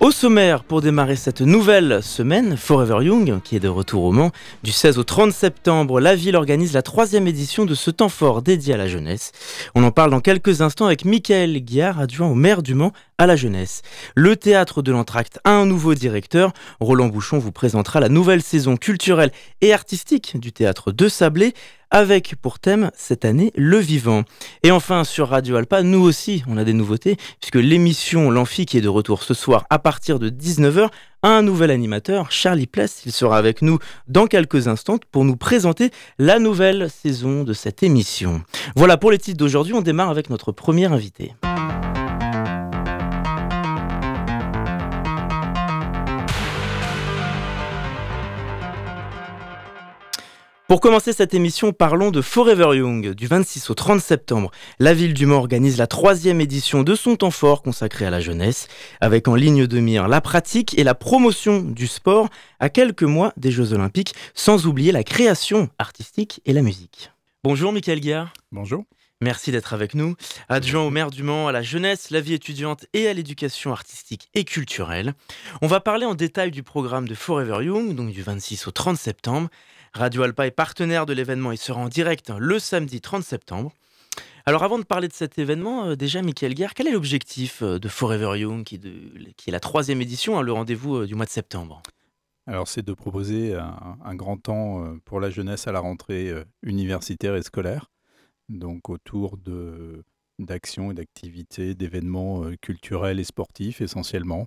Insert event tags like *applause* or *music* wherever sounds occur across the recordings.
Au sommaire, pour démarrer cette nouvelle semaine, Forever Young, qui est de retour au Mans, du 16 au 30 septembre, la ville organise la troisième édition de ce temps fort dédié à la jeunesse. On en parle dans quelques instants avec Michael Guillard, adjoint au maire du Mans à la jeunesse. Le théâtre de l'Entracte a un nouveau directeur. Roland Bouchon vous présentera la nouvelle saison culturelle et artistique du théâtre de Sablé avec pour thème cette année le vivant. Et enfin sur Radio Alpa, nous aussi on a des nouveautés puisque l'émission L'Amphi qui est de retour ce soir à partir de 19h a un nouvel animateur, Charlie Pless. Il sera avec nous dans quelques instants pour nous présenter la nouvelle saison de cette émission. Voilà pour les titres d'aujourd'hui, on démarre avec notre premier invité. Pour commencer cette émission, parlons de Forever Young. Du 26 au 30 septembre, la ville du Mans organise la troisième édition de son temps fort consacré à la jeunesse, avec en ligne de mire la pratique et la promotion du sport à quelques mois des Jeux Olympiques, sans oublier la création artistique et la musique. Bonjour Michael Guillard. Bonjour. Merci d'être avec nous. Adjoint au maire du Mans à la jeunesse, la vie étudiante et à l'éducation artistique et culturelle. On va parler en détail du programme de Forever Young, donc du 26 au 30 septembre. Radio Alpa est partenaire de l'événement et sera en direct le samedi 30 septembre. Alors avant de parler de cet événement, euh, déjà Michael Guerre, quel est l'objectif euh, de Forever Young, qui, est la troisième édition, hein, le rendez-vous euh, du mois de septembre? Alors, c'est de proposer un, grand temps pour la jeunesse à la rentrée universitaire et scolaire, donc autour d'actions et d'activités, d'événements culturels et sportifs essentiellement.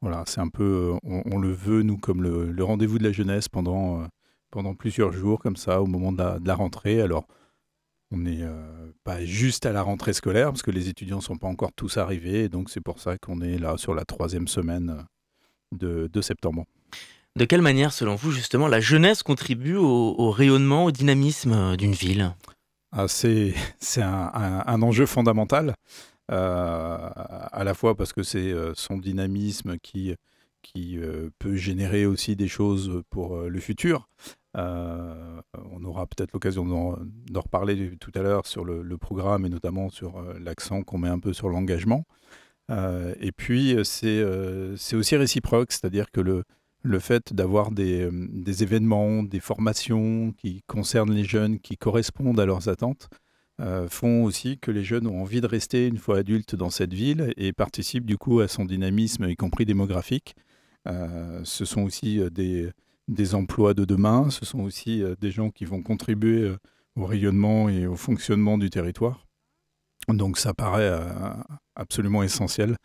Voilà, c'est un peu, on, le veut, nous, comme le rendez-vous de la jeunesse pendant pendant plusieurs jours comme ça au moment de la, rentrée. Alors, on n'est euh, pas juste à la rentrée scolaire parce que les étudiants ne sont pas encore tous arrivés. donc, c'est pour ça qu'on est là sur la troisième semaine de, de, septembre. De quelle manière, selon vous, justement, la jeunesse contribue au, rayonnement, au dynamisme d'une ville? Ah, C'est *laughs* un, un, enjeu fondamental, euh, à la fois parce que c'est euh, son dynamisme qui, qui peut générer aussi des choses pour le futur. Euh, on aura peut-être l'occasion d'en reparler tout à l'heure sur le, programme et notamment sur euh, l'accent qu'on met un peu sur l'engagement. Euh, et puis, c'est aussi réciproque, c'est-à-dire que le, fait d'avoir des, événements, des formations qui concernent les jeunes, qui correspondent à leurs attentes, font aussi que les jeunes ont envie de rester une fois adultes dans cette ville et participent du coup à son dynamisme, y compris démographique. ce sont aussi des, des emplois de demain, ce sont aussi euh, des gens qui vont contribuer euh, au rayonnement et au fonctionnement du territoire. Donc ça paraît euh, absolument essentiel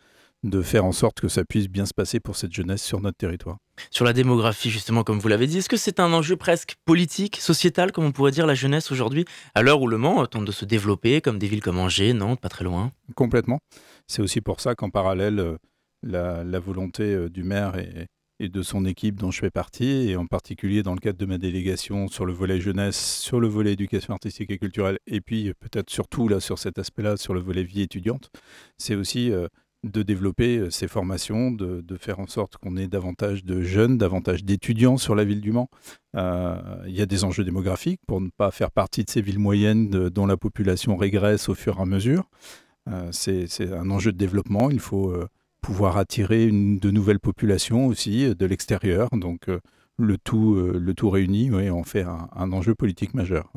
de faire en sorte que ça puisse bien se passer pour cette jeunesse sur notre territoire. Sur la démographie, justement, comme vous l'avez dit, est-ce que c'est un enjeu presque politique, sociétal, comme on pourrait dire, la jeunesse aujourd'hui, à l'heure où le Mans tente de se développer, comme des villes comme Angers, Nantes, pas très loin? Complètement. C'est aussi pour ça qu'en parallèle, la, la, volonté du maire est, et de son équipe dont je fais partie, et en particulier dans le cadre de ma délégation sur le volet jeunesse, sur le volet éducation artistique et culturelle, et puis peut-être surtout là sur cet aspect-là, sur le volet vie étudiante, c'est aussi euh, de développer euh, ces formations, de, faire en sorte qu'on ait davantage de jeunes, davantage d'étudiants sur la ville du Mans. Euh, il y a des enjeux démographiques pour ne pas faire partie de ces villes moyennes dont la population régresse au fur et à mesure. c'est un enjeu de développement, il faut pouvoir attirer une, de nouvelles populations aussi euh, de l'extérieur. Donc euh, le tout, euh, le tout réuni, oui, on fait un, enjeu politique majeur.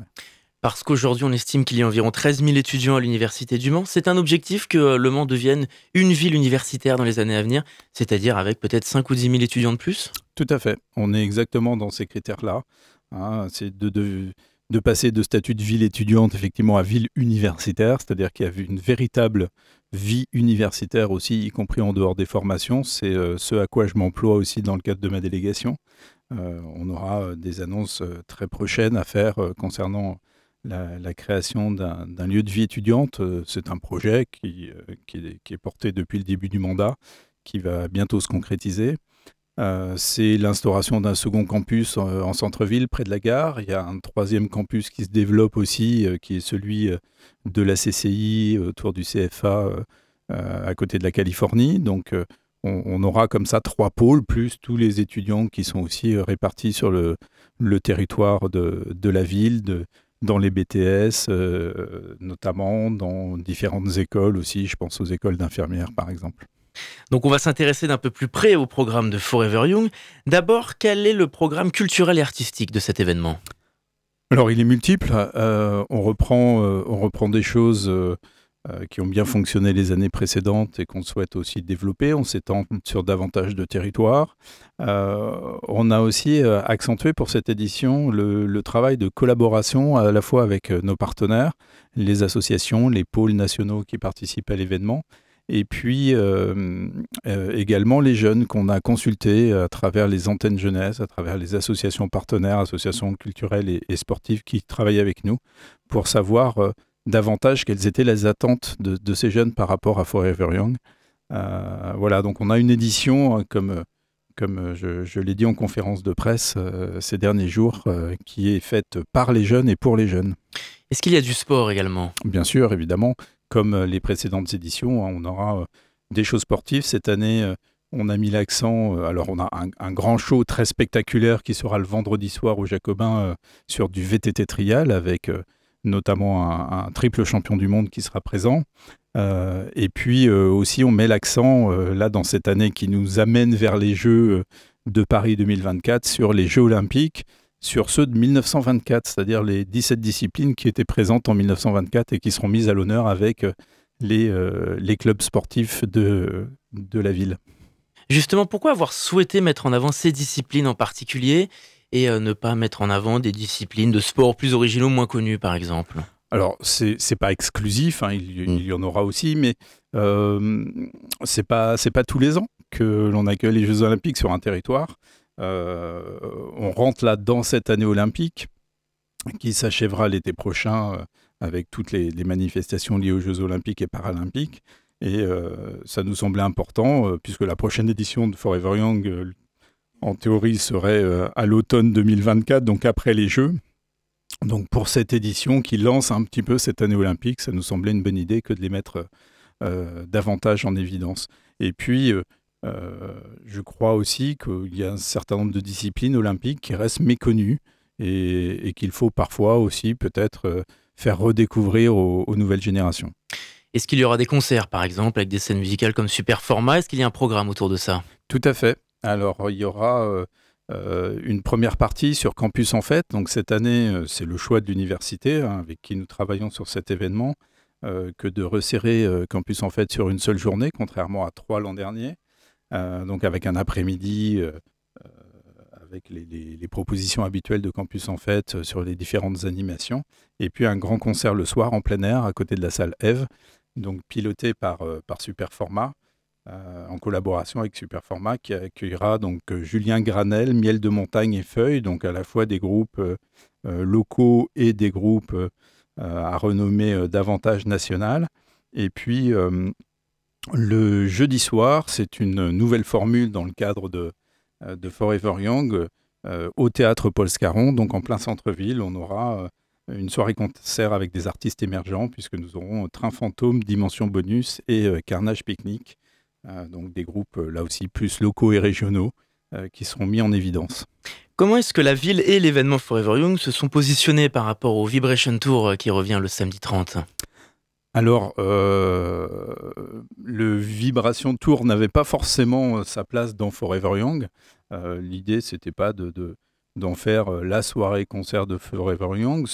Parce qu'aujourd'hui, on estime qu'il y a environ 13 000 étudiants à l'Université du Mans. C'est un objectif que Le Mans devienne une ville universitaire dans les années à venir, c'est-à-dire avec peut-être 5 ou 10 000 étudiants de plus? Tout à fait. On est exactement dans ces critères-là. Hein. c'est de, de, de, passer de statut de ville étudiante effectivement à ville universitaire, c'est-à-dire qu'il y a une véritable vie universitaire aussi, y compris en dehors des formations. C'est euh, ce à quoi je m'emploie aussi dans le cadre de ma délégation. Euh, on aura euh, des annonces très prochaines à faire concernant la, création d'un lieu de vie étudiante. C'est un projet qui, qui, est, porté depuis le début du mandat, qui va bientôt se concrétiser. C'est l'instauration d'un second campus en, centre-ville, près de la gare. Il y a un troisième campus qui se développe aussi, qui est celui de la CCI autour du CFA à côté de la Californie. Donc, on, aura comme ça trois pôles, plus tous les étudiants qui sont aussi répartis sur le, territoire de, la ville, dans les BTS, euh, notamment dans différentes écoles aussi. Je pense aux écoles d'infirmières, par exemple. Donc on va s'intéresser d'un peu plus près au programme de Forever Young. D'abord, quel est le programme culturel et artistique de cet événement? Alors il est multiple. Euh, on, reprend, euh, on reprend des choses euh, qui ont bien fonctionné les années précédentes et qu'on souhaite aussi développer. On s'étend sur davantage de territoires. On a aussi accentué pour cette édition le, travail de collaboration à la fois avec nos partenaires, les associations, les pôles nationaux qui participent à l'événement, et puis également les jeunes qu'on a consultés à travers les antennes jeunesse, à travers les associations partenaires, associations culturelles et, et sportives qui travaillent avec nous pour savoir davantage quelles étaient les attentes de, ces jeunes par rapport à Forever Young. Euh, voilà, donc on a une édition, euh, comme, comme je, l'ai dit en conférence de presse euh, ces derniers jours, qui est faite par les jeunes et pour les jeunes. Est-ce qu'il y a du sport également? Bien sûr, évidemment. Comme les précédentes éditions, hein, on aura des choses sportives. Cette année, on a mis l'accent, alors on a un, grand show très spectaculaire qui sera le vendredi soir au Jacobin sur du VTT trial avec notamment un, triple champion du monde qui sera présent. Euh, et puis euh, aussi, on met l'accent, euh, là, dans cette année qui nous amène vers les Jeux de Paris 2024, sur les Jeux olympiques, sur ceux de 1924, c'est-à-dire les 17 disciplines qui étaient présentes en 1924 et qui seront mises à l'honneur avec les, les clubs sportifs de, de la ville. Justement, pourquoi avoir souhaité mettre en avant ces disciplines en particulier et euh, ne pas mettre en avant des disciplines de sport plus originaux, moins connus, par exemple? Alors, c'est n'est pas exclusif, hein, il, y en aura aussi, mais euh, c'est pas pas tous les ans que l'on accueille les Jeux Olympiques sur un territoire. Euh, on rentre là dans cette année olympique qui s'achèvera l'été prochain euh, avec toutes les, manifestations liées aux Jeux Olympiques et Paralympiques. Et ça nous semblait important, puisque la prochaine édition de Forever Young, en théorie, serait euh, à l'automne 2024, donc après les Jeux. Donc pour cette édition qui lance un petit peu cette année olympique, ça nous semblait une bonne idée que de les mettre euh, davantage en évidence. Et puis, euh, je crois aussi qu'il y a un certain nombre de disciplines olympiques qui restent méconnues et, qu'il faut parfois aussi peut-être faire redécouvrir aux, aux nouvelles générations. Est-ce qu'il y aura des concerts, par exemple, avec des scènes musicales comme Super Format? Est-ce qu'il y a un programme autour de ça? Tout à fait. Alors, il y aura euh, euh, une première partie sur Campus en Fête. Donc, cette année, euh, c'est le choix de l'université hein, avec qui nous travaillons sur cet événement que de resserrer Campus en Fête sur une seule journée, contrairement à trois l'an dernier. Donc, avec un après-midi avec les, propositions habituelles de Campus en Fête sur les différentes animations. Et puis un grand concert le soir en plein air à côté de la salle Eve, donc piloté par, par Superformat. Euh, en collaboration avec Superformat qui accueillera donc euh, Julien Granel, Miel de montagne et Feuilles, donc à la fois des groupes euh, locaux et des groupes à renommée davantage nationale. Et puis le jeudi soir, c'est une nouvelle formule dans le cadre de, de Forever Young au théâtre Paul Scarron, donc en plein centre-ville. On aura une soirée concert avec des artistes émergents, puisque nous aurons Train Fantôme, Dimension Bonus et Carnage Pique-Nique. Euh, donc des groupes euh, là aussi plus locaux et régionaux euh, qui seront mis en évidence. Comment est-ce que la ville et l'événement Forever Young se sont positionnés par rapport au Vibration Tour qui revient le samedi 30 alors, le Vibration Tour n'avait pas forcément sa place dans Forever Young. L'idée, c'était pas de, d'en faire la soirée concert de Forever Young.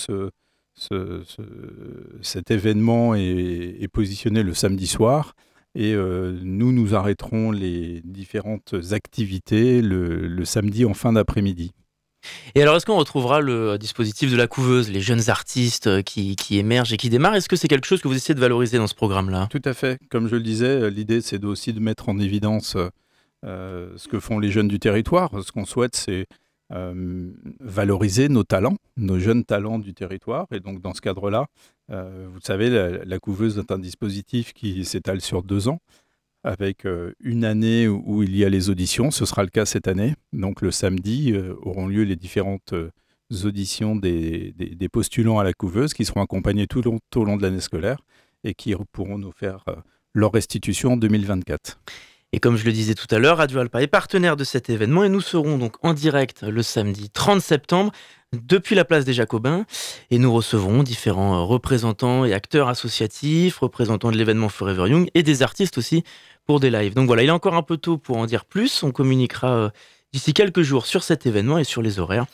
cet événement est, positionné le samedi soir. Et euh, nous, nous arrêterons les différentes activités le, samedi en fin d'après-midi. Et alors, est-ce qu'on retrouvera le dispositif de la couveuse, les jeunes artistes euh, qui, émergent et qui démarrent? Est-ce que c'est quelque chose que vous essayez de valoriser dans ce programme-là? Tout à fait. Comme je le disais, euh, l'idée, c'est aussi de mettre en évidence ce que font les jeunes du territoire. Ce qu'on souhaite, c'est euh, valoriser nos talents, nos jeunes talents du territoire. Et donc, dans ce cadre-là, euh, vous savez, la, couveuse est un dispositif qui s'étale sur deux ans. Avec une année où, il y a les auditions. Ce sera le cas cette année. Donc le samedi auront lieu les différentes auditions des, postulants à la couveuse qui seront accompagnés tout, au long de l'année scolaire et qui pourront nous faire leur restitution en 2024. Et comme je le disais tout à l'heure, Radio Alpa est partenaire de cet événement et nous serons donc en direct le samedi 30 septembre depuis la place des Jacobins. Et nous recevrons différents représentants et acteurs associatifs, représentants de l'événement Forever Young et des artistes aussi pour des lives. Donc voilà, il est encore un peu tôt pour en dire plus, on communiquera euh, d'ici quelques jours sur cet événement et sur les horaires,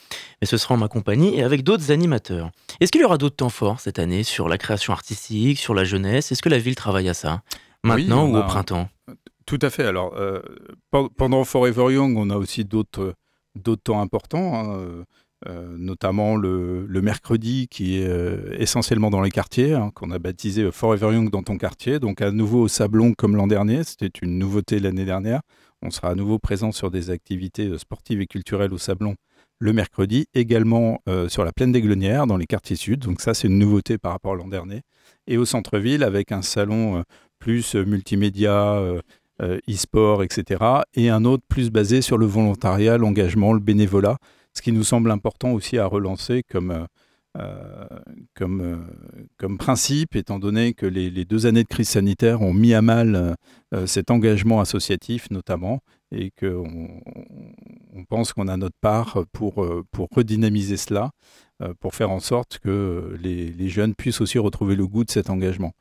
mais ce sera en ma compagnie et avec d'autres animateurs. Est-ce qu'il y aura d'autres temps forts cette année sur la création artistique, sur la jeunesse? Est-ce que la ville travaille à ça? Maintenant ou au printemps? Tout à fait. Alors, euh, pendant Forever Young, on a aussi d'autres temps importants, hein, euh, euh, notamment le, mercredi qui est essentiellement dans les quartiers, hein, qu'on a baptisé Forever Young dans ton quartier. Donc, à nouveau au Sablon comme l'an dernier, c'était une nouveauté l'année dernière. On sera à nouveau présent sur des activités sportives et culturelles au Sablon le mercredi, également sur la plaine des Glonnières, dans les quartiers sud. Donc ça, c'est une nouveauté par rapport à l'an dernier. Et au centre-ville, avec un salon plus multimédia, euh, e-sport, etc. Et un autre plus basé sur le volontariat, l'engagement, le bénévolat, ce qui nous semble important aussi à relancer comme, euh, euh, principe, étant donné que les, deux années de crise sanitaire ont mis à mal cet engagement associatif notamment, et qu'on on pense qu'on a notre part pour, redynamiser cela, pour faire en sorte que les jeunes puissent aussi retrouver le goût de cet engagement.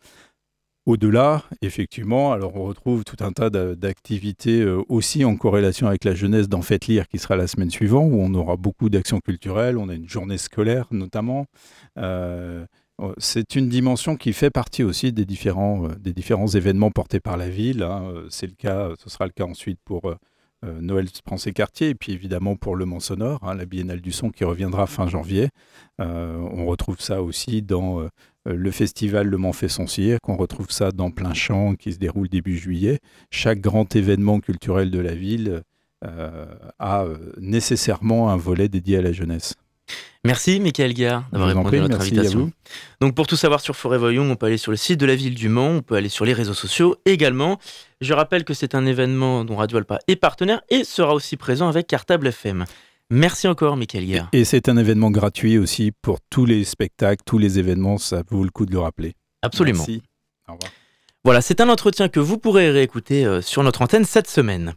Au-delà, effectivement, alors on retrouve tout un tas d'activités euh, aussi en corrélation avec la jeunesse dans Faites Lire qui sera la semaine suivante, où on aura beaucoup d'actions culturelles, on a une journée scolaire notamment. Euh, oh, c'est une dimension qui fait partie aussi des différents, euh, des différents événements portés par la ville. Hein. C'est le cas, ce sera le cas ensuite pour Noël Français Quartier, et puis évidemment pour Le Mans Sonore, hein, la Biennale du Son qui reviendra fin janvier. on retrouve ça aussi dans euh, le festival Le Mans fait son cirque, on retrouve ça dans plein champ qui se déroule début juillet. Chaque grand événement culturel de la ville euh, a euh, nécessairement un volet dédié à la jeunesse. Merci Michael Gare d'avoir répondu à notre invitation. Donc pour tout savoir sur Forever Young, on peut aller sur le site de la ville du Mans, on peut aller sur les réseaux sociaux également. Je rappelle que c'est un événement dont Radio Alpa est partenaire et sera aussi présent avec Cartable FM. Merci encore, Michael Guerre. Et c'est un événement gratuit aussi pour tous les spectacles, tous les événements, ça vaut le coup de le rappeler. Absolument. Merci. Au revoir. Voilà, c'est un entretien que vous pourrez réécouter euh, sur notre antenne cette semaine.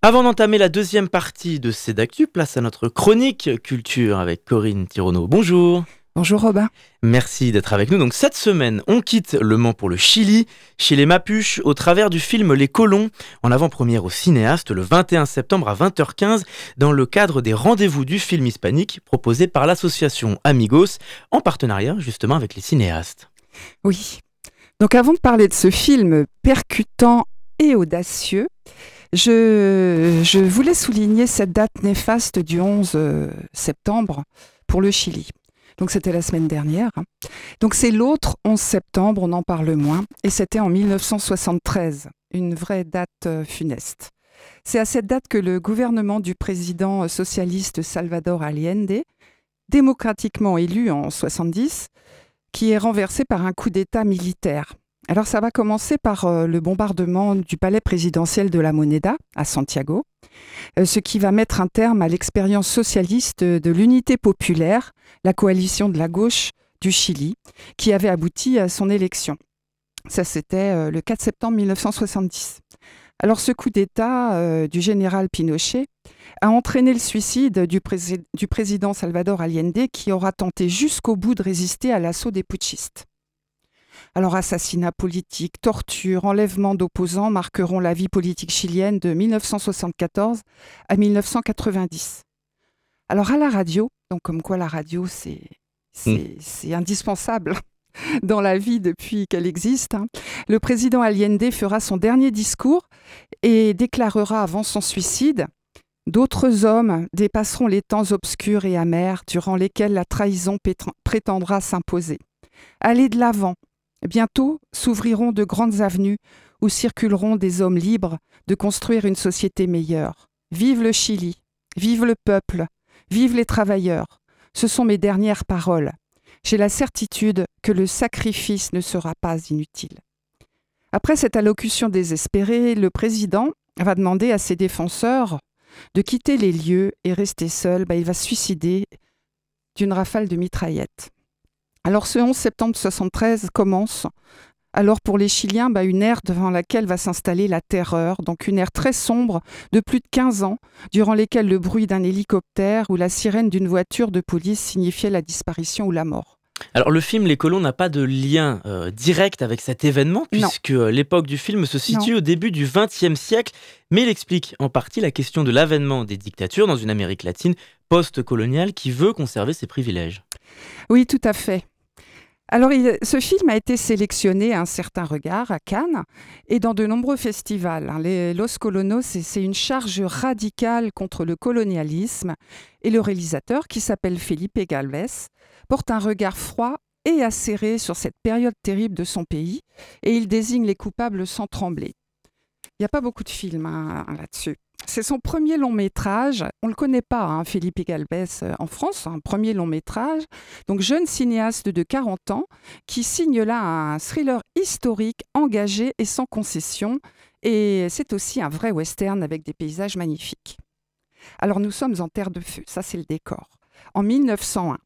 Avant d'entamer la deuxième partie de Cédactu, place à notre chronique culture avec Corinne Tirono. Bonjour. Bonjour Robin. Merci d'être avec nous. Donc cette semaine, on quitte le Mans pour le Chili, chez les Mapuches, au travers du film Les Colons, en avant-première au cinéaste le 21 septembre à 20h15, dans le cadre des rendez-vous du film hispanique proposé par l'association Amigos, en partenariat justement avec les cinéastes. Oui. Donc avant de parler de ce film percutant et audacieux, je, voulais souligner cette date néfaste du 11 euh, septembre pour le Chili. Donc c'était la semaine dernière. Donc c'est l'autre 11 septembre, on en parle moins, et c'était en 1973, une vraie date euh, funeste. C'est à cette date que le gouvernement du président socialiste Salvador Allende, démocratiquement élu en 70, qui est renversé par un coup d'État militaire. Alors ça va commencer par euh, le bombardement du palais présidentiel de la Moneda à Santiago, euh, ce qui va mettre un terme à l'expérience socialiste de l'unité populaire, la coalition de la gauche du Chili, qui avait abouti à son élection. Ça, c'était euh, le 4 septembre 1970. Alors ce coup d'État du général Pinochet a entraîné le suicide du, du président Salvador Allende, qui aura tenté jusqu'au bout de résister à l'assaut des putschistes. Alors assassinat politique, torture, enlèvement d'opposants marqueront la vie politique chilienne de 1974 à 1990. Alors à la radio, donc comme quoi la radio c'est c'est hmm. indispensable *laughs* dans la vie depuis qu'elle existe. Hein, le président Allende fera son dernier discours et déclarera avant son suicide D'autres hommes dépasseront les temps obscurs et amers durant lesquels la trahison prétendra s'imposer. Allez de l'avant, Bientôt s'ouvriront de grandes avenues où circuleront des hommes libres de construire une société meilleure. Vive le Chili, vive le peuple, vive les travailleurs. Ce sont mes dernières paroles. J'ai la certitude que le sacrifice ne sera pas inutile. Après cette allocution désespérée, le président va demander à ses défenseurs de quitter les lieux et rester seul. Bah, il va suicider d'une rafale de mitraillettes. Alors ce 11 septembre 1973 commence alors pour les Chiliens, bah, une ère devant laquelle va s'installer la terreur, donc une ère très sombre de plus de 15 ans, durant lesquelles le bruit d'un hélicoptère ou la sirène d'une voiture de police signifiait la disparition ou la mort. Alors le film Les Colons n'a pas de lien euh, direct avec cet événement, puisque euh, l'époque du film se situe au début du XXe siècle, mais il explique en partie la question de l'avènement des dictatures dans une Amérique latine post-coloniale qui veut conserver ses privilèges. Oui, tout à fait. Alors, ce film a été sélectionné à un certain regard à Cannes et dans de nombreux festivals. Hein. Les Los Colonos, c'est une charge radicale contre le colonialisme et le réalisateur, qui s'appelle Felipe Galvez, porte un regard froid et acéré sur cette période terrible de son pays et il désigne les coupables sans trembler. Il n'y a pas beaucoup de films hein, là-dessus. C'est son premier long métrage. On ne le connaît pas, hein, Philippe Galbès, euh, en France, un premier long métrage. Donc, jeune cinéaste de 40 ans qui signe là un thriller historique, engagé et sans concession. Et c'est aussi un vrai western avec des paysages magnifiques. Alors, nous sommes en terre de feu, ça c'est le décor. En 1901,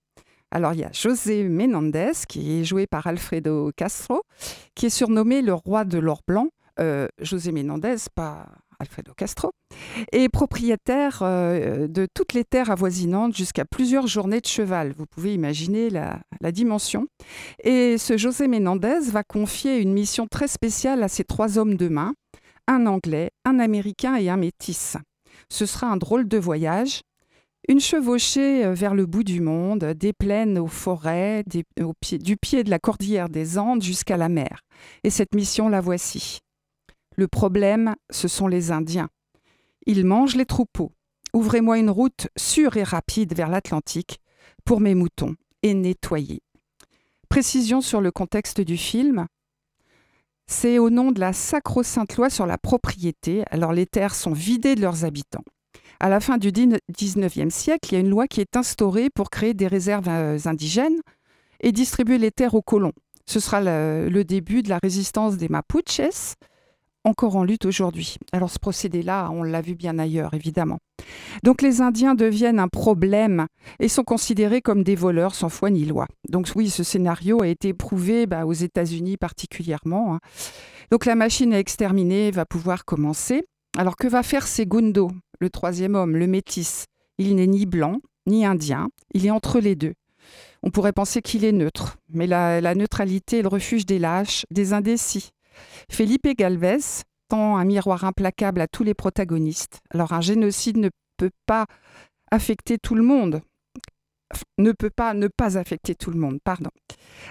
alors il y a José Menendez, qui est joué par Alfredo Castro, qui est surnommé le roi de l'or blanc. Euh, José Menendez, pas Alfredo Castro, est propriétaire euh, de toutes les terres avoisinantes jusqu'à plusieurs journées de cheval. Vous pouvez imaginer la, dimension. Et ce José Menendez va confier une mission très spéciale à ces trois hommes de main, un Anglais, un Américain et un Métis. Ce sera un drôle de voyage. Une chevauchée euh, vers le bout du monde, des plaines aux forêts, du pied de la cordillère des Andes jusqu'à la mer. Et cette mission, la voici. Le problème, ce sont les Indiens. Ils mangent les troupeaux. Ouvrez-moi une route sûre et rapide vers l'Atlantique pour mes moutons et nettoyer. Précision sur le contexte du film. C'est au nom de la sacro-sainte loi sur la propriété, alors les terres sont vidées de leurs habitants. À la fin du 19e siècle, il y a une loi qui est instaurée pour créer des réserves euh, indigènes et distribuer les terres aux colons. Ce sera le début de la résistance des Mapuches, encore en lutte aujourd'hui. Alors ce procédé-là, on l'a vu bien ailleurs, évidemment. Donc les Indiens deviennent un problème et sont considérés comme des voleurs sans foi ni loi. Donc oui, ce scénario a été éprouvé bah, aux États-Unis particulièrement. Hein. Donc la machine à exterminer va pouvoir commencer. Alors que va faire Segundo, le troisième homme, le métis? Il n'est ni blanc ni indien, il est entre les deux. On pourrait penser qu'il est neutre, mais la neutralité est le refuge des lâches, des indécis. Felipe Galvez tend un miroir implacable à tous les protagonistes. Alors un génocide ne peut pas affecter tout le monde. Ne peut pas ne pas affecter tout le monde, pardon.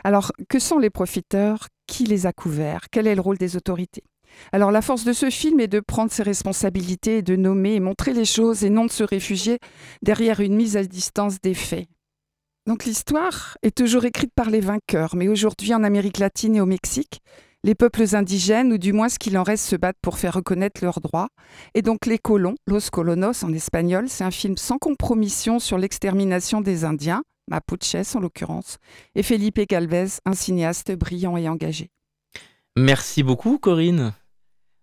Alors, que sont les profiteurs? Qui les a couverts? Quel est le rôle des autorités? Alors la force de ce film est de prendre ses responsabilités, de nommer et montrer les choses et non de se réfugier derrière une mise à distance des faits. Donc l'histoire est toujours écrite par les vainqueurs, mais aujourd'hui en Amérique latine et au Mexique, les peuples indigènes, ou du moins ce qu'il en reste, se battent pour faire reconnaître leurs droits. Et donc Les colons, Los Colonos en espagnol, c'est un film sans compromission sur l'extermination des Indiens, Mapuches en l'occurrence, et Felipe Galvez, un cinéaste brillant et engagé. Merci beaucoup Corinne.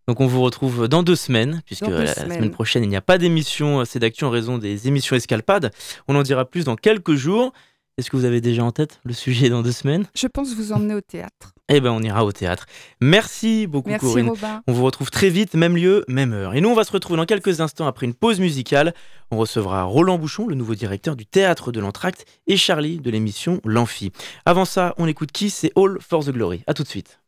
Donc on vous retrouve dans deux semaines, puisque la, semaine prochaine il n'y a pas d'émission C'est d'actu en raison des émissions escalpades. On en dira plus dans quelques jours. Est-ce que vous avez déjà en tête le sujet dans deux semaines? Je pense vous emmener au théâtre. *laughs* Eh ben, on ira au théâtre. Merci beaucoup, Merci, Corinne. On vous retrouve très vite, même lieu, même heure. Et nous, on va se retrouver dans quelques instants après une pause musicale. On recevra Roland Bouchon, le nouveau directeur du théâtre de l'Entracte, et Charlie de l'émission L'Amphi. Avant ça, on écoute qui? C'est All for the Glory. À tout de suite.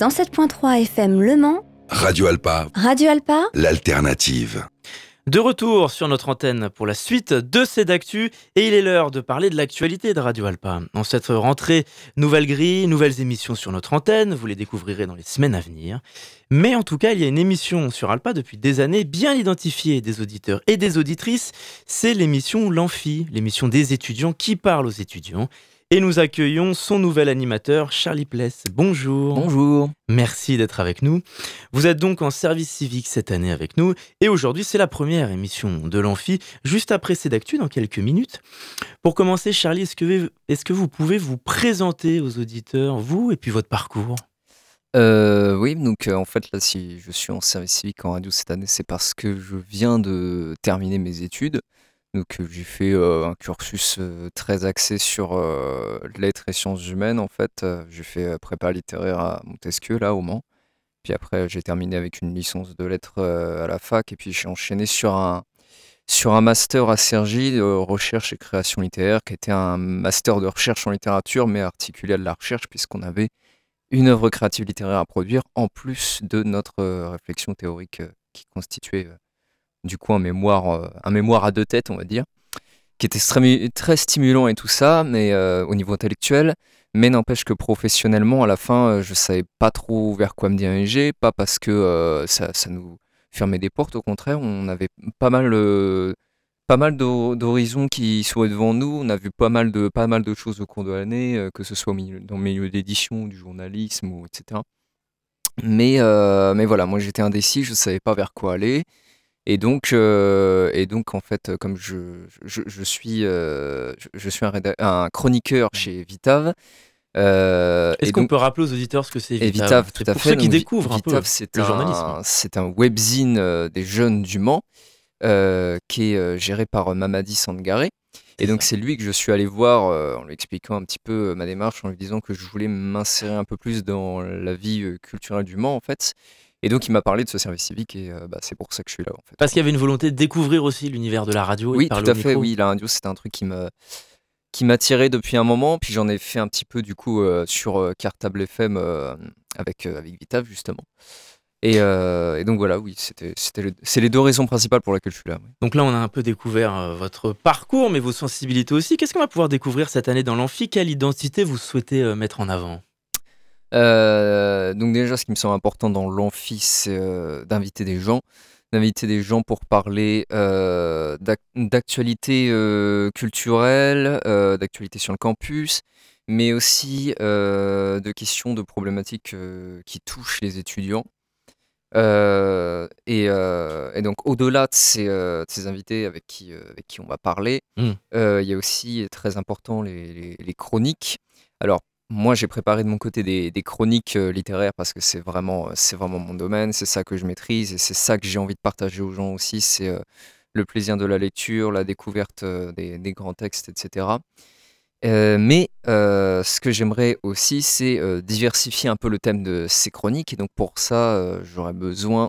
107.3 FM Le Mans. Radio Alpa. Radio Alpa. L'alternative. De retour sur notre antenne pour la suite de ces d'actu et il est l'heure de parler de l'actualité de Radio Alpa. En cette rentrée, nouvelle grille, nouvelles émissions sur notre antenne, vous les découvrirez dans les semaines à venir. Mais en tout cas, il y a une émission sur Alpa depuis des années bien identifiée des auditeurs et des auditrices, c'est l'émission L'Amphi, l'émission des étudiants qui parlent aux étudiants. Et nous accueillons son nouvel animateur, Charlie Pless. Bonjour. Bonjour. Merci d'être avec nous. Vous êtes donc en service civique cette année avec nous. Et aujourd'hui, c'est la première émission de l'Amphi, juste après ces d'actu dans quelques minutes. Pour commencer, Charlie, est-ce que, est que vous pouvez vous présenter aux auditeurs, vous et puis votre parcours? Euh, oui, donc euh, en fait là si je suis en service civique en radio cette année, c'est parce que je viens de terminer mes études. Donc j'ai fait un cursus très axé sur lettres et sciences humaines en fait. j'ai fait prépa littéraire à Montesquieu là au Mans. Puis après j'ai terminé avec une licence de lettres à la fac et puis j'ai enchaîné sur un sur un master à Cergy recherche et création littéraire qui était un master de recherche en littérature mais articulé à de la recherche puisqu'on avait une œuvre créative littéraire à produire en plus de notre réflexion théorique qui constituait du coup un mémoire, euh, un mémoire à deux têtes, on va dire, qui était très, stimulant et tout ça, mais euh, au niveau intellectuel. Mais n'empêche que professionnellement, à la fin, euh, je savais pas trop vers quoi me diriger, pas parce que ça, nous fermait des portes, au contraire, on avait pas mal, mal d'horizons qui s'ouvraient devant nous, on a vu pas mal de, pas mal de choses au cours de l'année, que ce soit dans le milieu d'édition, du journalisme, ou, etc. Mais, mais voilà, moi j'étais indécis, je savais pas vers quoi aller. Et donc, euh, et donc, en fait, comme je, je, suis, euh, je, suis un, un, chroniqueur chez Vitav. Euh, Est-ce qu'on peut rappeler aux auditeurs ce que c'est Vitav, Vitav tout à Pour fait. ceux qui découvrent un peu le journalisme. C'est un webzine des jeunes du Mans qui est géré par Mamadi Sangaré. Et donc c'est lui que je suis allé voir en lui expliquant un petit peu ma démarche, en lui disant que je voulais m'insérer un peu plus dans la vie culturelle du Mans en fait. Et donc, il m'a parlé de ce service civique et euh, bah, c'est pour ça que je suis là. En fait. Parce qu'il y avait une volonté de découvrir aussi l'univers de la radio. Oui, et tout à fait. Oui, la radio, c'était un truc qui me qui m'attirait depuis un moment. Puis j'en ai fait un petit peu du coup euh, sur euh, Cartable FM avec avec Vitav justement. Et, donc voilà, oui, c'était c'est les deux raisons principales pour lesquelles je suis là. Donc là, on a un peu découvert votre parcours, mais vos sensibilités aussi. Qu'est-ce qu'on va pouvoir découvrir cette année dans l'amphi? Quelle identité vous souhaitez mettre en avant? Euh, donc déjà, ce qui me semble important dans l'amphi, c'est euh, d'inviter des gens, d'inviter des gens pour parler euh, d'actualité culturelle, d'actualité sur le campus, mais aussi de questions, de problématiques qui touchent les étudiants. Et, donc, au-delà de ces, invités avec qui, avec qui on va parler, mmh. il y a aussi très important les, les, les chroniques. Alors, moi, j'ai préparé de mon côté des, chroniques euh, littéraires parce que c'est vraiment, euh, vraiment mon domaine, c'est ça que je maîtrise et c'est ça que j'ai envie de partager aux gens aussi. C'est euh, le plaisir de la lecture, la découverte des, grands textes, etc. mais ce que j'aimerais aussi, c'est diversifier un peu le thème de ces chroniques. Et donc pour ça, j'aurais besoin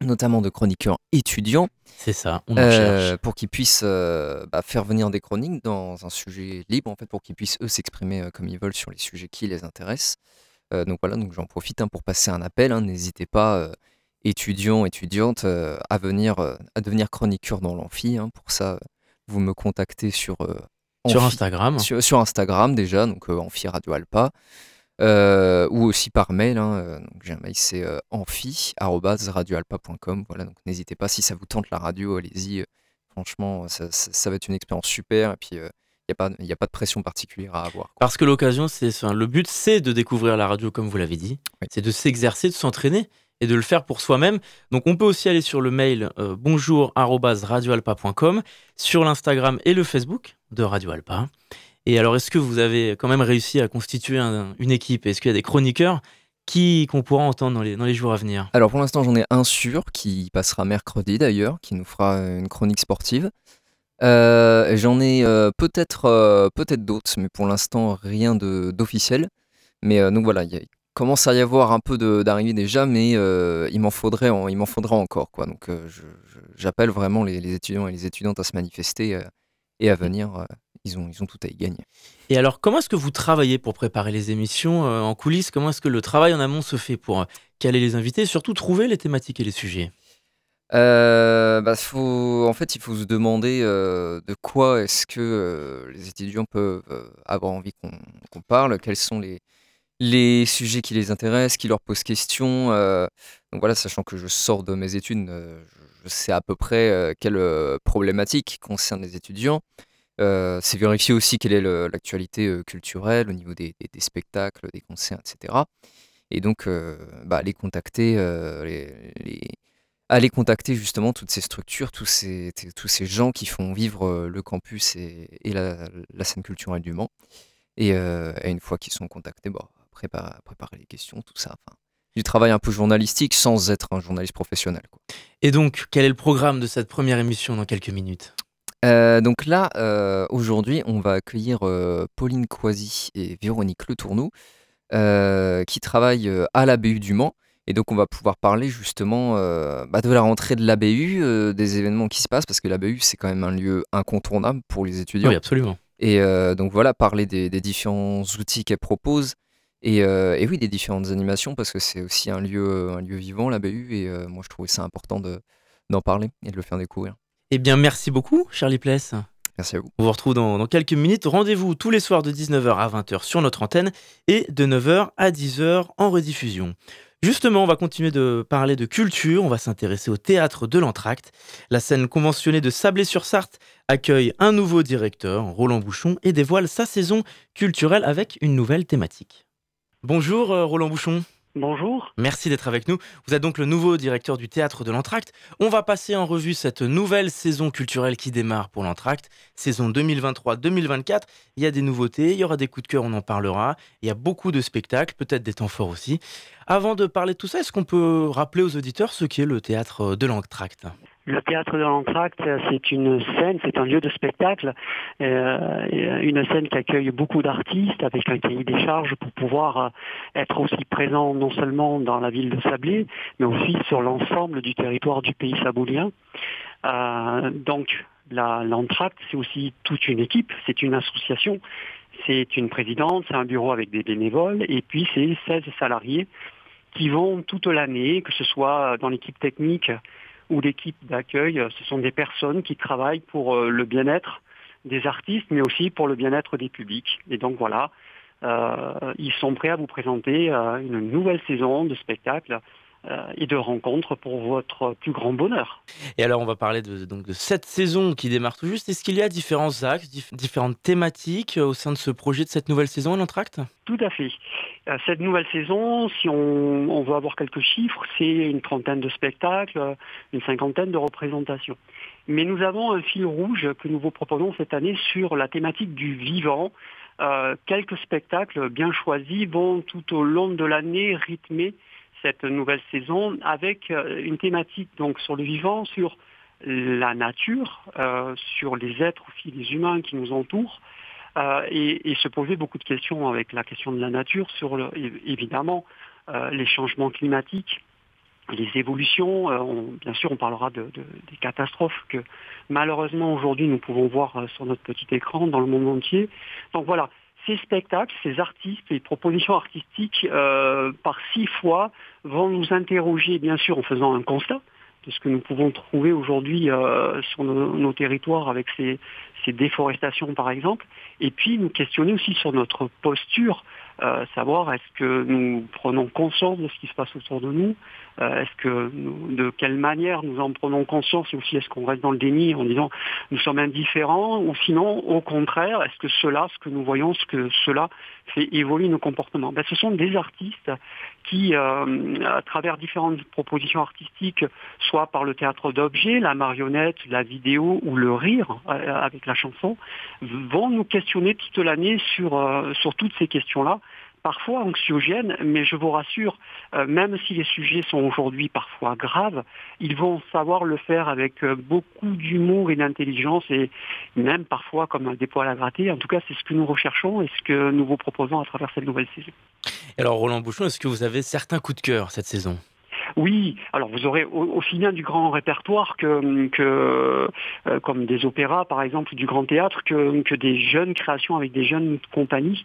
notamment de chroniqueurs étudiants. C'est ça, on euh, Pour qu'ils puissent euh, bah, faire venir des chroniques dans un sujet libre, en fait, pour qu'ils puissent eux s'exprimer euh, comme ils veulent sur les sujets qui les intéressent. donc voilà, donc j'en profite hein, pour passer un appel. Hein. N'hésitez pas, étudiants, étudiantes, à venir à devenir chroniqueur dans l'amphi. Hein. Pour ça, vous me contactez sur sur Instagram. Sur, sur, Instagram déjà, donc Amphi Radio Alpa. Euh, ou aussi par mail. Hein, euh, donc j'ai un mail, c'est euh, amphi@radioalpa.com. Voilà, donc n'hésitez pas si ça vous tente la radio, allez-y. franchement, ça, ça, va être une expérience super. Et puis il n'y a, pas, a pas de pression particulière à avoir. Parce que l'occasion, c'est le but, c'est de découvrir la radio, comme vous l'avez dit. C'est de s'exercer, de s'entraîner et de le faire pour soi-même. Donc on peut aussi aller sur le mail euh, sur l'Instagram et le Facebook de Radio Alpa. Et alors, est-ce que vous avez quand même réussi à constituer une équipe? Est-ce qu'il y a des chroniqueurs qui qu'on pourra entendre dans les, dans les jours à venir? Alors pour l'instant, j'en ai un sûr qui passera mercredi d'ailleurs, qui nous fera une chronique sportive. Euh, j'en ai euh, peut-être euh, peut-être d'autres, mais pour l'instant rien d'officiel. Mais donc voilà, il commence à y avoir un peu d'arrivée déjà, mais il m'en faudrait, il m'en faudra encore quoi. Donc j'appelle vraiment les, les, étudiants et les étudiantes à se manifester et à venir ils ont, ils ont tout à y gagner. Et alors, comment est-ce que vous travaillez pour préparer les émissions en coulisses? Comment est-ce que le travail en amont se fait pour caler les invités et surtout trouver les thématiques et les sujets? Bah, faut, en fait, il faut se demander de quoi est-ce que les étudiants peuvent avoir envie qu'on parle, quels sont les, les sujets qui les intéressent, qui leur posent question. donc voilà, sachant que je sors de mes études, je sais à peu près quelles problématiques concernent les étudiants. C'est vérifier aussi quelle est l'actualité culturelle au niveau des, spectacles, des concerts, etc. Et donc, bah, les contacter, les, aller contacter justement toutes ces structures, tous ces, tous ces gens qui font vivre le campus et, la, scène culturelle du Mans. Et, une fois qu'ils sont contactés, bon, préparer, préparer les questions, tout ça. Du travail un peu journalistique sans être un journaliste professionnel. Et donc, quel est le programme de cette première émission dans quelques minutes? Euh, donc là, euh, aujourd'hui, on va accueillir euh, Pauline Coisy et Véronique Le Tourneau, qui travaillent à l'ABU du Mans. Et donc, on va pouvoir parler justement bah, de la rentrée de l'ABU, des événements qui se passent, parce que l'ABU, c'est quand même un lieu incontournable pour les étudiants. Oui, absolument. Et donc voilà, parler des, des différents outils qu'elle propose, euh, et, oui, des différentes animations, parce que c'est aussi un lieu, un lieu vivant, la BU, et euh, moi je trouvais ça important d'en parler et de le faire découvrir. Eh bien, merci beaucoup, Charlie Pless. Merci à vous. On vous retrouve dans, dans quelques minutes. Rendez-vous tous les soirs de 19h à 20h sur notre antenne et de 9h à 10h en rediffusion. Justement, on va continuer de parler de culture, on va s'intéresser au théâtre de l'Entracte. La scène conventionnée de Sablé-sur-Sarthe accueille un nouveau directeur, Roland Bouchon, et dévoile sa saison culturelle avec une nouvelle thématique. Bonjour euh, Roland Bouchon. Bonjour. Merci d'être avec nous. Vous êtes donc le nouveau directeur du théâtre de l'Entracte. On va passer en revue cette nouvelle saison culturelle qui démarre pour l'Entracte, saison 2023-2024. Il y a des nouveautés, il y aura des coups de cœur, on en parlera. Il y a beaucoup de spectacles, peut-être des temps forts aussi. Avant de parler de tout ça, est-ce qu'on peut rappeler aux auditeurs ce qu'est le théâtre de l'Entracte? Le théâtre de l'Entracte, c'est une scène, c'est un lieu de spectacle, euh, une scène qui accueille beaucoup d'artistes avec un cahier des charges pour pouvoir euh, être aussi présent non seulement dans la ville de Sablé, mais aussi sur l'ensemble du territoire du pays saboulien. Euh, donc l'Entracte, c'est aussi toute une équipe, c'est une association, c'est une présidente, c'est un bureau avec des bénévoles, et puis c'est 16 salariés qui vont toute l'année, que ce soit dans l'équipe technique, ou l'équipe d'accueil, ce sont des personnes qui travaillent pour euh, le bien-être des artistes, mais aussi pour le bien-être des publics. Et donc voilà, euh, ils sont prêts à vous présenter euh, une nouvelle saison de spectacles et de rencontres pour votre plus grand bonheur. Et alors on va parler de, donc, de cette saison qui démarre tout juste. Est-ce qu'il y a différents axes, différentes thématiques au sein de ce projet de cette nouvelle saison, l'entracte Tout à fait. Euh, cette nouvelle saison, si on, veut avoir quelques chiffres, c'est une trentaine de spectacles, une cinquantaine de représentations. Mais nous avons un fil rouge que nous vous proposons cette année sur la thématique du vivant. Euh, quelques spectacles bien choisis vont tout au long de l'année rythmer cette nouvelle saison avec euh, une thématique donc sur le vivant, sur la nature, sur les êtres aussi, les humains qui nous entourent, euh, et, se poser beaucoup de questions avec la question de la nature sur évidemment euh, les changements climatiques, les évolutions. Euh, bien sûr, on parlera de, des catastrophes que malheureusement aujourd'hui nous pouvons voir sur notre petit écran dans le monde entier. Donc voilà, ces spectacles, ces artistes, les propositions artistiques, par six fois, vont nous interroger, bien sûr, en faisant un constat de ce que nous pouvons trouver aujourd'hui sur nos, territoires avec ces, ces déforestations par exemple, et puis nous questionner aussi sur notre posture, euh, savoir est-ce que nous prenons conscience de ce qui se passe autour de nous, euh, est-ce que de quelle manière nous en prenons conscience et aussi est-ce qu'on reste dans le déni en disant nous sommes indifférents ou sinon au contraire est-ce que cela, ce que nous voyons, ce que cela fait évoluer nos comportements. Ben, ce sont des artistes qui, euh, à travers différentes propositions artistiques, soit par le théâtre d'objets, la marionnette, la vidéo ou le rire avec la chanson, vont nous questionner toute l'année sur, sur toutes ces questions-là parfois anxiogènes, mais je vous rassure, euh, même si les sujets sont aujourd'hui parfois graves, ils vont savoir le faire avec euh, beaucoup d'humour et d'intelligence et même parfois comme des poils à gratter. En tout cas, c'est ce que nous recherchons et ce que nous vous proposons à travers cette nouvelle saison. Alors Roland Bouchon, est-ce que vous avez certains coups de cœur cette saison? Oui, alors vous aurez aussi bien du grand répertoire que, que euh, comme des opéras par exemple, du grand théâtre, que, que des jeunes créations avec des jeunes compagnies.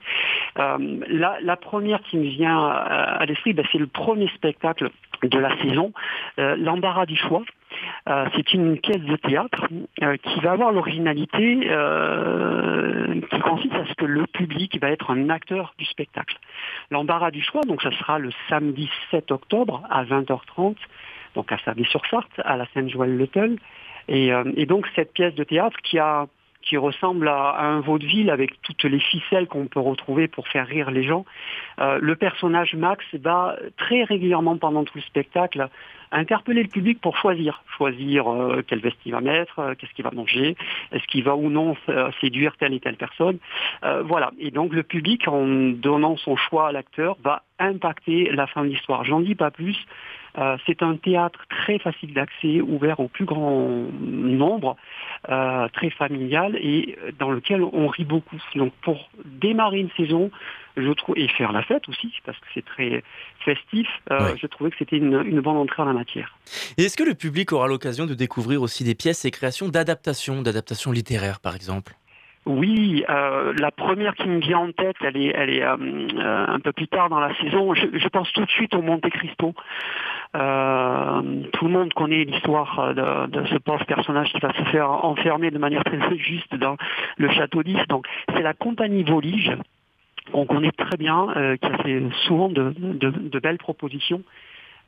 Euh, la, la, première qui me vient à, l'esprit, ben, c'est le premier spectacle de la saison, euh, l'embarras du choix. Euh, c'est une pièce de théâtre euh, qui va avoir l'originalité qui consiste à ce que le public va être un acteur du spectacle. L'embarras du choix, donc ça sera le samedi 7 octobre à 20h30, donc à Sablé-sur-Sarthe, à la Sainte-Joëlle-le-Teul. Et, et, donc cette pièce de théâtre qui a qui ressemble à, un vaudeville avec toutes les ficelles qu'on peut retrouver pour faire rire les gens. Euh, le personnage Max va très régulièrement pendant tout le spectacle interpeller le public pour choisir, choisir euh, quelle veste il va mettre, euh, qu'est-ce qu'il va manger, est-ce qu'il va ou non séduire telle et telle personne. voilà. Et donc le public, en donnant son choix à l'acteur, va impacter la fin de l'histoire. J'en dis pas plus. Euh, c'est un théâtre très facile d'accès, ouvert au plus grand nombre, euh, très familial et dans lequel on rit beaucoup. Donc pour démarrer une saison, je trouve et faire la fête aussi parce que c'est très festif. Euh, je trouvais que c'était une, une, bonne entrée en la matière. Et est-ce que le public aura l'occasion de découvrir aussi des pièces et créations d'adaptation, d'adaptation littéraire par exemple? Oui, euh, la première qui me vient en tête, elle est, elle euh, euh, un peu plus tard dans la saison. Je, pense tout de suite au Monte Cristo. tout le monde connaît l'histoire de, ce pauvre personnage qui va se faire enfermer de manière très juste dans le château. Donc, c'est la compagnie Volige qu'on connaît très bien, qui a fait souvent de belles propositions.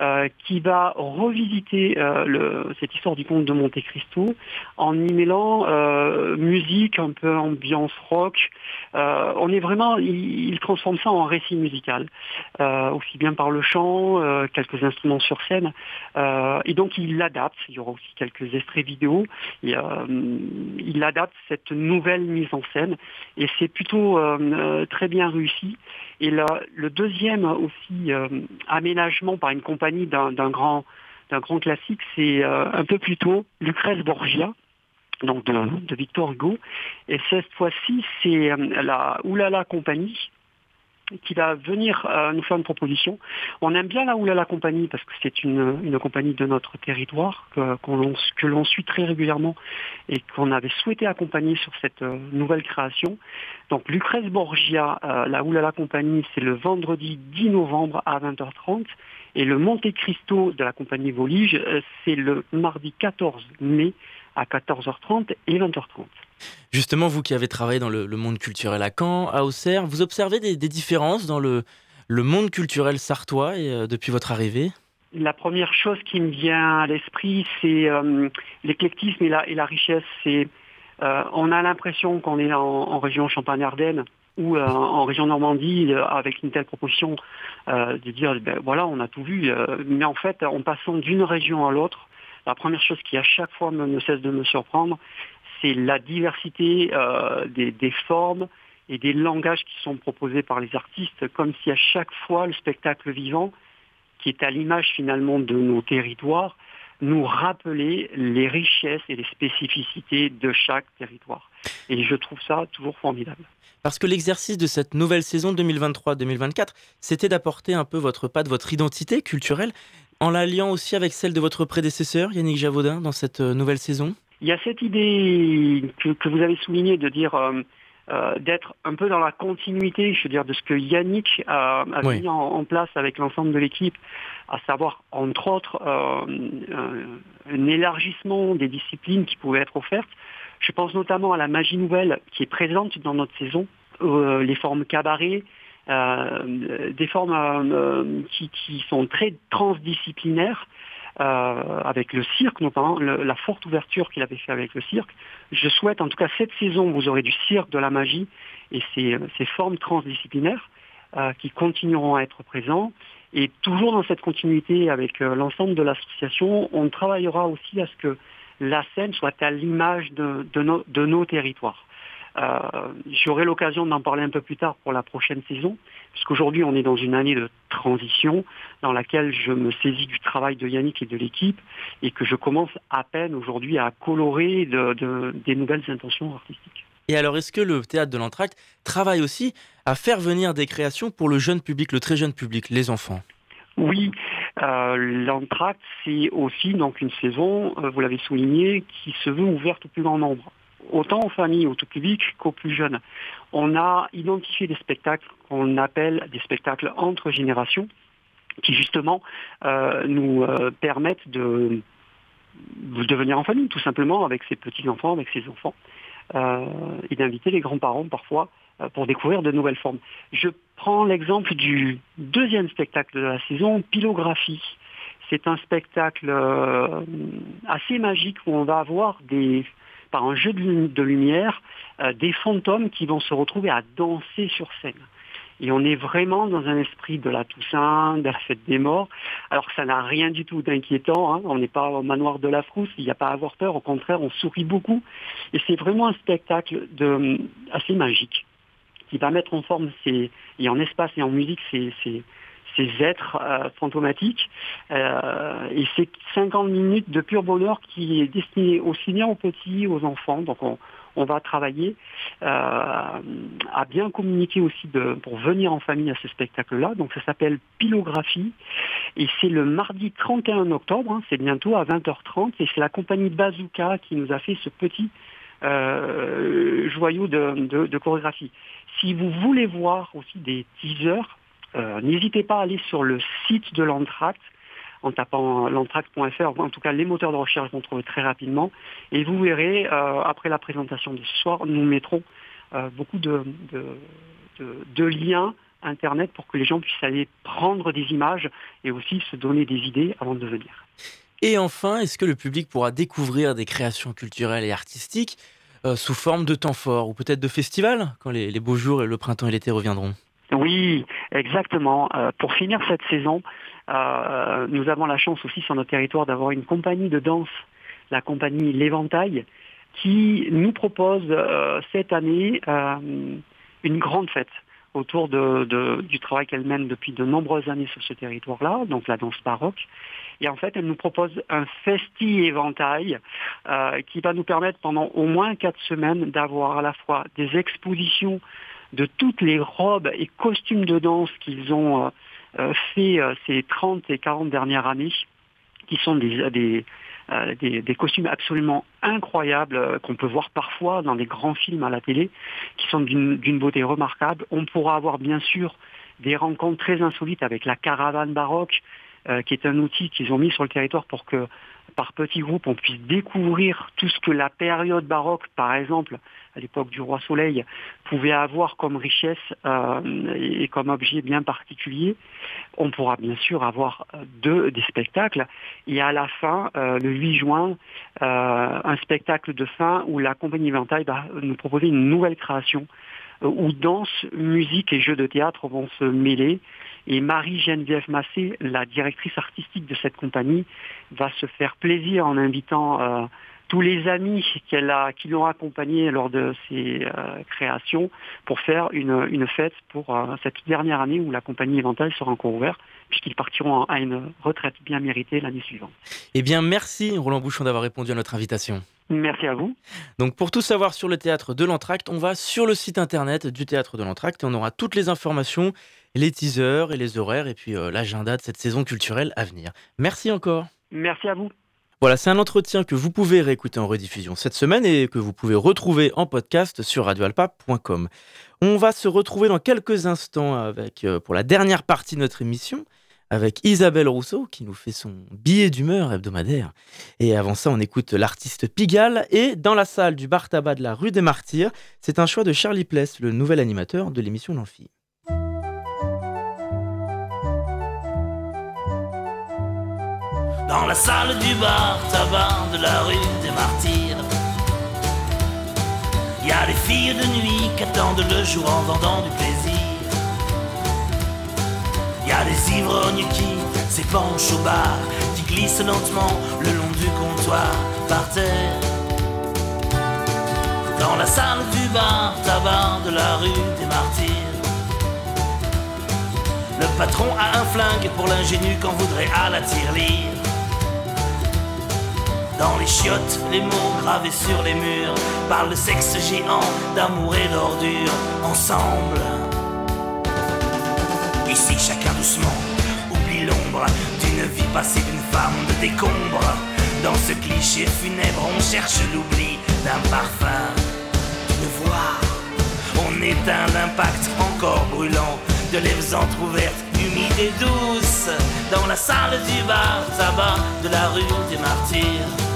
Euh, qui va revisiter euh, cette histoire du conte de Monte Cristo en y mêlant euh, musique, un peu ambiance rock. on est vraiment, il, transforme ça en récit musical, aussi bien par le chant, quelques instruments sur scène, et donc il l'adapte. Il y aura aussi quelques extraits vidéo. il adapte cette nouvelle mise en scène, et c'est plutôt très bien réussi. Et le deuxième aussi aménagement par une compagnie d'un grand, classique, c'est euh, un peu plus tôt, Lucrèce Borgia, donc de, Victor Hugo. Et cette fois-ci, c'est euh, la Oulala Compagnie qui va venir euh, nous faire une proposition. On aime bien la Oulala Compagnie parce que c'est une, compagnie de notre territoire que, l'on suit très régulièrement et qu'on avait souhaité accompagner sur cette nouvelle création. Donc Lucrèce Borgia, la Oulala Compagnie, c'est le vendredi 10 novembre à 20h30 et le Monte Cristo de la compagnie Volige, euh, c'est le mardi 14 mai à 14h30 et 20h30. Justement, vous qui avez travaillé dans le, monde culturel à Caen, à Auxerre, vous observez des, différences dans le, monde culturel sartois euh, depuis votre arrivée? La première chose qui me vient à l'esprit, c'est euh, l'éclectisme et la, richesse. C'est, on a l'impression qu'on est en, région Champagne-Ardenne, ou euh, en région Normandie euh, avec une telle proposition euh, de dire ben, voilà on a tout vu mais en fait en passant d'une région à l'autre la première chose qui à chaque fois ne cesse de me surprendre c'est la diversité des, des, formes et des langages qui sont proposés par les artistes comme si à chaque fois le spectacle vivant qui est à l'image finalement de nos territoires nous rappelait les richesses et les spécificités de chaque territoire. Et je trouve ça toujours formidable. Parce que l'exercice de cette nouvelle saison 2023-2024, c'était d'apporter un peu votre patte, votre identité culturelle, en l'alliant aussi avec celle de votre prédécesseur, Yannick Javaudin, dans cette euh, nouvelle saison? Il y a cette idée que, vous avez soulignée de dire... Euh, euh, d'être un peu dans la continuité, je veux dire, de ce que Yannick a, mis en, place avec l'ensemble de l'équipe, à savoir, entre autres, un élargissement des disciplines qui pouvaient être offertes, je pense notamment à la magie nouvelle qui est présente dans notre saison, euh, les formes cabaret, euh, des formes euh, qui, sont très transdisciplinaires, avec le cirque notamment, la forte ouverture qu'il avait fait avec le cirque. Je souhaite, en tout cas cette saison, vous aurez du cirque, de la magie et ces, ces formes transdisciplinaires qui continueront à être présents. Et toujours dans cette continuité avec l'ensemble de l'association, on travaillera aussi à ce que la scène soit à l'image de, nos, territoires. Euh, j'aurai l'occasion d'en parler un peu plus tard pour la prochaine saison, puisqu'aujourd'hui on est dans une année de transition dans laquelle je me saisis du travail de Yannick et de l'équipe et que je commence à peine aujourd'hui à colorer des nouvelles intentions artistiques. Et alors, est-ce que le théâtre de l'entracte travaille aussi à faire venir des créations pour le jeune public, le très jeune public, les enfants? Oui, L'entracte, c'est aussi donc une saison, vous l'avez souligné, qui se veut ouverte au plus grand nombre autant aux familles, au tout public qu'aux plus jeunes. On a identifié des spectacles qu'on appelle des spectacles entre générations, qui justement euh, nous euh, permettent de, de venir en famille, tout simplement, avec ses petits-enfants, avec ses enfants, euh, et d'inviter les grands-parents parfois pour découvrir de nouvelles formes. Je prends l'exemple du deuxième spectacle de la saison, Pilographie. C'est un spectacle assez magique où on va avoir des par un jeu de, lumière, euh, des fantômes qui vont se retrouver à danser sur scène. Et on est vraiment dans un esprit de la Toussaint, de la fête des morts, alors ça n'a rien du tout d'inquiétant. Hein. On n'est pas au manoir de la frousse, il n'y a pas à avoir peur, au contraire, on sourit beaucoup. Et c'est vraiment un spectacle de, assez magique, qui va mettre en forme, et en espace et en musique, ces, ces êtres euh, fantomatiques. Euh, et c'est 50 minutes de pur bonheur qui est destiné aussi bien aux petits, aux enfants. Donc on, va travailler euh, à bien communiquer aussi pour venir en famille à ce spectacle-là. Donc ça s'appelle Pilographie et c'est le mardi 31 octobre, hein, c'est bientôt à 20h30 et c'est la compagnie Bazooka qui nous a fait ce petit joyau de, chorégraphie. Si vous voulez voir aussi des teasers, n'hésitez pas à aller sur le site de l'Entracte en tapant l'entracte.fr, en tout cas les moteurs de recherche vont trouver très rapidement. Et vous verrez, euh, après la présentation de ce soir, nous mettrons euh, beaucoup de, liens Internet pour que les gens puissent aller prendre des images et aussi se donner des idées avant de venir. Et enfin, est-ce que le public pourra découvrir des créations culturelles et artistiques sous forme de temps fort ou peut-être de festivals quand les beaux jours et le printemps et l'été reviendront? Oui, exactement. Euh, pour finir cette saison, euh, nous avons la chance aussi sur notre territoire d'avoir une compagnie de danse, la compagnie L'Éventail, qui nous propose euh, cette année une grande fête autour du travail qu'elle mène depuis de nombreuses années sur ce territoire-là, donc la danse baroque. Et en fait, elle nous propose un festi éventail qui va nous permettre pendant au moins quatre semaines d'avoir à la fois des expositions de toutes les robes et costumes de danse qu'ils ont euh, euh, fait euh, ces 30 et 40 dernières années, qui sont des, des, costumes absolument incroyables qu'on peut voir parfois dans des grands films à la télé, qui sont d'une beauté remarquable. On pourra avoir bien sûr des rencontres très insolites avec la caravane baroque, qui est un outil qu'ils ont mis sur le territoire pour que par petits groupes on puisse découvrir tout ce que la période baroque, par exemple, à l'époque du roi Soleil, pouvait avoir comme richesse euh, et comme objet bien particulier. On pourra bien sûr avoir euh, deux, des spectacles. Et à la fin, euh, le 8 juin, un spectacle de fin où la compagnie Ventaille va nous proposer une nouvelle création où danse, musique et jeux de théâtre vont se mêler. Et Marie-Geneviève Massé, la directrice artistique de cette compagnie, va se faire plaisir en invitant tous les amis qu'elle a, qui l'ont accompagnée lors de ses euh, créations pour faire une, fête pour euh, cette dernière année où la compagnie Éventail sera encore ouverte, puisqu'ils partiront à une retraite bien méritée l'année suivante. Eh bien, merci Roland Bouchon d'avoir répondu à notre invitation. Merci à vous. Donc pour tout savoir sur le théâtre de l'Entracte, on va sur le site internet du théâtre de l'Entracte et on aura toutes les informations, les teasers et les horaires et puis euh, l'agenda de cette saison culturelle à venir. Merci encore. Merci à vous. Voilà, c'est un entretien que vous pouvez réécouter en rediffusion cette semaine et que vous pouvez retrouver en podcast sur radioalpa.com. On va se retrouver dans quelques instants avec, euh, pour la dernière partie de notre émission avec Isabelle Rousseau qui nous fait son billet d'humeur hebdomadaire. Et avant ça, on écoute l'artiste Pigalle et dans la salle du bar tabac de la rue des Martyrs, c'est un choix de Charlie Pless, le nouvel animateur de l'émission L'Amphi. Dans la salle du bar tabac de la rue des Martyrs. Y a des filles de nuit qui attendent le jour en vendant du plaisir. Y a des ivrognes qui s'épanchent au bar, qui glissent lentement le long du comptoir par terre. Dans la salle du bar tabac de la rue des Martyrs. Le patron a un flingue pour l'ingénu qu'on voudrait à la tirelire. Dans les chiottes, les mots gravés sur les murs parlent de sexe géant, d'amour et d'ordure ensemble. Ici, chacun doucement oublie l'ombre d'une une vie passée d'une femme de décombre. Dans ce cliché funèbre, on cherche l'oubli d'un parfum, d'une voix. On éteint l'impact encore brûlant de lèvres entr'ouvertes, humides et douces, dans la salle du bar tabac de la rue des Martyrs.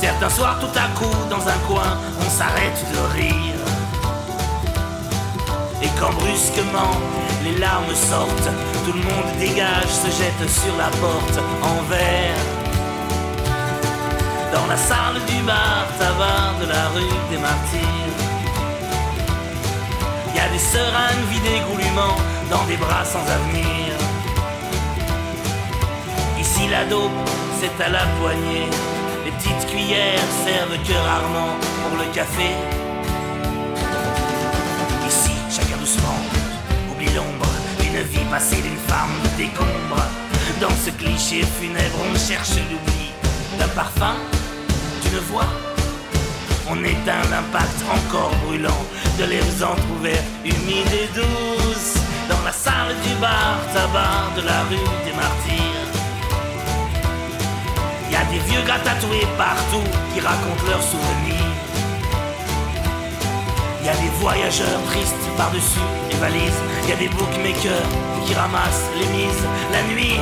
Certains soirs, tout à coup, dans un coin, on s'arrête de rire. Et quand brusquement les larmes sortent, tout le monde dégage, se jette sur la porte en verre. Dans la salle du bar tabac de la rue des Martyrs. Y a des seringues vidées goulûment dans des bras sans avenir. Ici la dope, c'est à la poignée. Petites cuillères servent que rarement pour le café. Ici, chacun doucement, oublie l'ombre d'une vie passée d'une femme décombre. Dans ce cliché funèbre, on cherche l'oubli d'un parfum, d'une voix. On éteint l'impact encore brûlant de lèvres entr'ouvertes, humides et douces. Dans la salle du bar tabac de la rue des Martyrs. Y a des vieux gars tatoués partout qui racontent leurs souvenirs. Y a des voyageurs tristes par-dessus les valises. Y a des bookmakers qui ramassent les mises la nuit.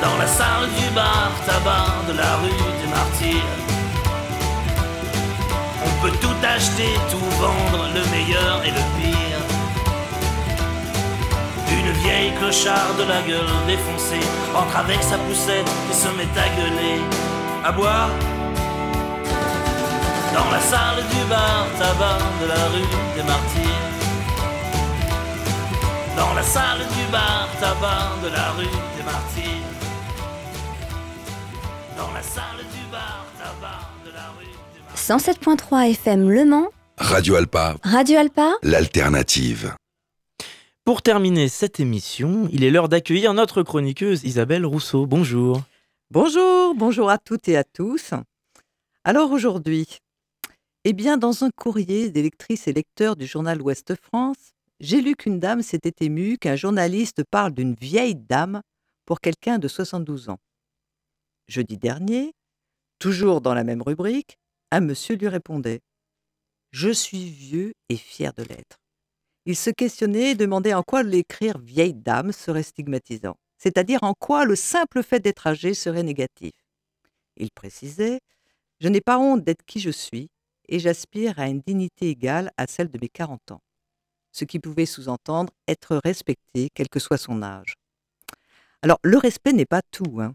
Dans la salle du bar tabac de la rue des Martyrs. On peut tout acheter, tout vendre, le meilleur et le pire. Une vieille clochard de la gueule défoncée entre avec sa poussette et se met à gueuler, à boire. Dans la salle du bar tabac de la rue des Martyrs. Dans la salle du bar tabac de la rue des Martyrs. Dans la salle du bar tabac de la rue des Martyrs. 107.3 FM Le Mans, Radio Alpa, Radio Alpa, l'alternative. Pour terminer cette émission, il est l'heure d'accueillir notre chroniqueuse Isabelle Rousseau. Bonjour. Bonjour, bonjour à toutes et à tous. Alors aujourd'hui, eh bien, dans un courrier des et lecteurs du journal Ouest France, j'ai lu qu'une dame s'était émue qu'un journaliste parle d'une vieille dame pour quelqu'un de 72 ans. Jeudi dernier, toujours dans la même rubrique, un monsieur lui répondait Je suis vieux et fier de l'être. Il se questionnait et demandait en quoi l'écrire vieille dame serait stigmatisant, c'est-à-dire en quoi le simple fait d'être âgé serait négatif. Il précisait Je n'ai pas honte d'être qui je suis et j'aspire à une dignité égale à celle de mes 40 ans. Ce qui pouvait sous-entendre être respecté, quel que soit son âge. Alors, le respect n'est pas tout. hein.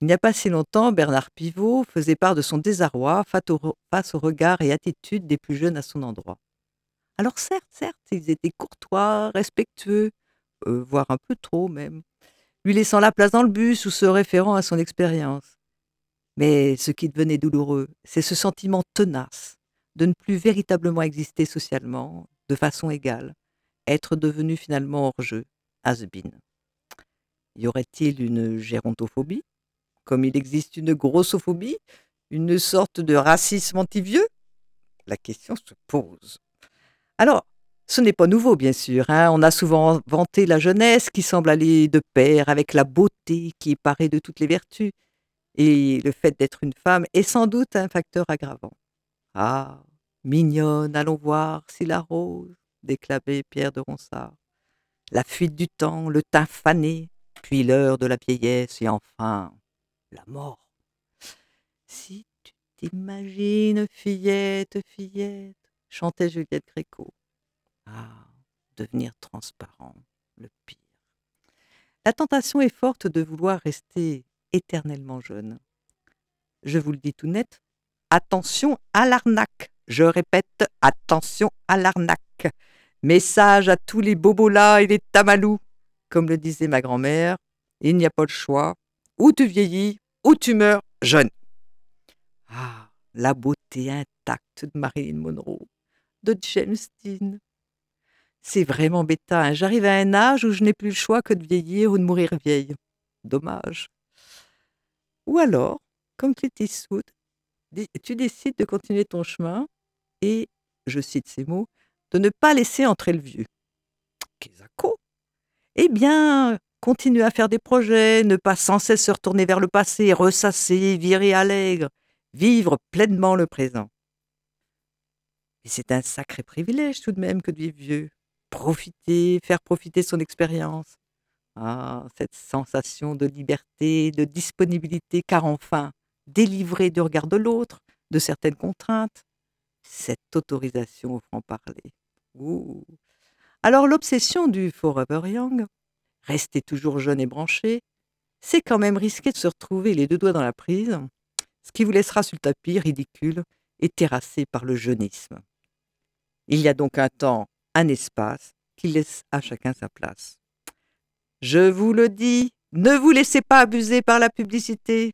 Il n'y a pas si longtemps, Bernard Pivot faisait part de son désarroi face au, regard et attitude des plus jeunes à son endroit. Alors certes, certes, ils étaient courtois, respectueux, euh, voire un peu trop même, lui laissant la place dans le bus ou se référant à son expérience. Mais ce qui devenait douloureux, c'est ce sentiment tenace de ne plus véritablement exister socialement, de façon égale, être devenu finalement hors jeu, has-been. Y aurait-il une gérontophobie? Comme il existe une grossophobie Une sorte de racisme anti-vieux? La question se pose. Alors, ce n'est pas nouveau, bien sûr. hein. On a souvent vanté la jeunesse qui semble aller de pair avec la beauté qui paraît de toutes les vertus. Et le fait d'être une femme est sans doute un facteur aggravant. Ah, mignonne, allons voir si la rose, déclamait Pierre de Ronsard. La fuite du temps, le teint fané, puis l'heure de la vieillesse et enfin la mort. Si tu t'imagines, fillette, fillette, chantait Juliette Gréco. Ah, devenir transparent, le pire. La tentation est forte de vouloir rester éternellement jeune. Je vous le dis tout net, attention à l'arnaque. Je répète, attention à l'arnaque. Message à tous les bobos-là et les tamalous. Comme le disait ma grand-mère, il n'y a pas le choix. Ou tu vieillis, ou tu meurs jeune. Ah, la beauté intacte de Marilyn Monroe, de James Dean. C'est vraiment bêta. hein. J'arrive à un âge où je n'ai plus le choix que de vieillir ou de mourir vieille. Dommage. Ou alors, comme Clint Eastwood, tu décides de continuer ton chemin et, je cite ces mots, de ne pas laisser entrer le vieux. Kézako Eh bien, continuer à faire des projets, ne pas sans cesse se retourner vers le passé, ressasser, virer allègre, vivre pleinement le présent. C'est un sacré privilège tout de même que de vivre vieux. Profiter, faire profiter son expérience. Ah, cette sensation de liberté, de disponibilité, car enfin, délivré du regard de l'autre, de certaines contraintes, cette autorisation au franc-parler. Alors l'obsession du Forever Young, rester toujours jeune et branché, c'est quand même risquer de se retrouver les deux doigts dans la prise, ce qui vous laissera sur le tapis ridicule et terrassé par le jeunisme. Il y a donc un temps, un espace qui laisse à chacun sa place. Je vous le dis, ne vous laissez pas abuser par la publicité.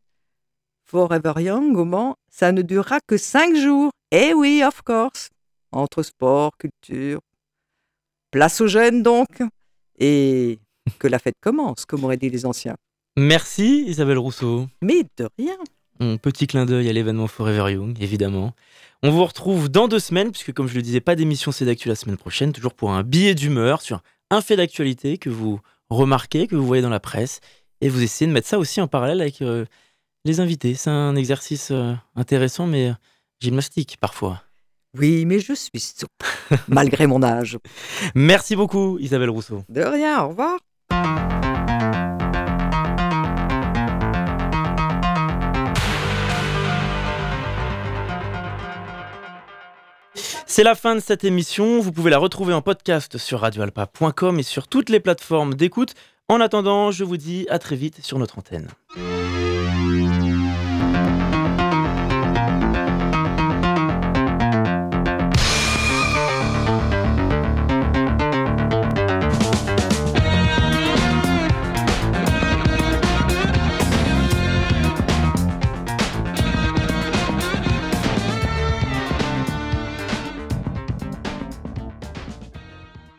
Forever Young, au Mans, ça ne durera que cinq jours. Eh oui, of course. Entre sport, culture. Place aux jeunes donc. Et que la fête commence, comme auraient dit les anciens. Merci Isabelle Rousseau. Mais de rien. Un petit clin d'œil à l'événement Forever Young, évidemment. On vous retrouve dans deux semaines, puisque comme je le disais, pas d'émission C'est d'actu la semaine prochaine, toujours pour un billet d'humeur sur un fait d'actualité que vous remarquez, que vous voyez dans la presse, et vous essayez de mettre ça aussi en parallèle avec euh, les invités. C'est un exercice euh, intéressant, mais euh, gymnastique parfois. Oui, mais je suis souple, *laughs* malgré mon âge. Merci beaucoup Isabelle Rousseau. De rien, au revoir. C'est la fin de cette émission. Vous pouvez la retrouver en podcast sur radioalpa.com et sur toutes les plateformes d'écoute. En attendant, je vous dis à très vite sur notre antenne.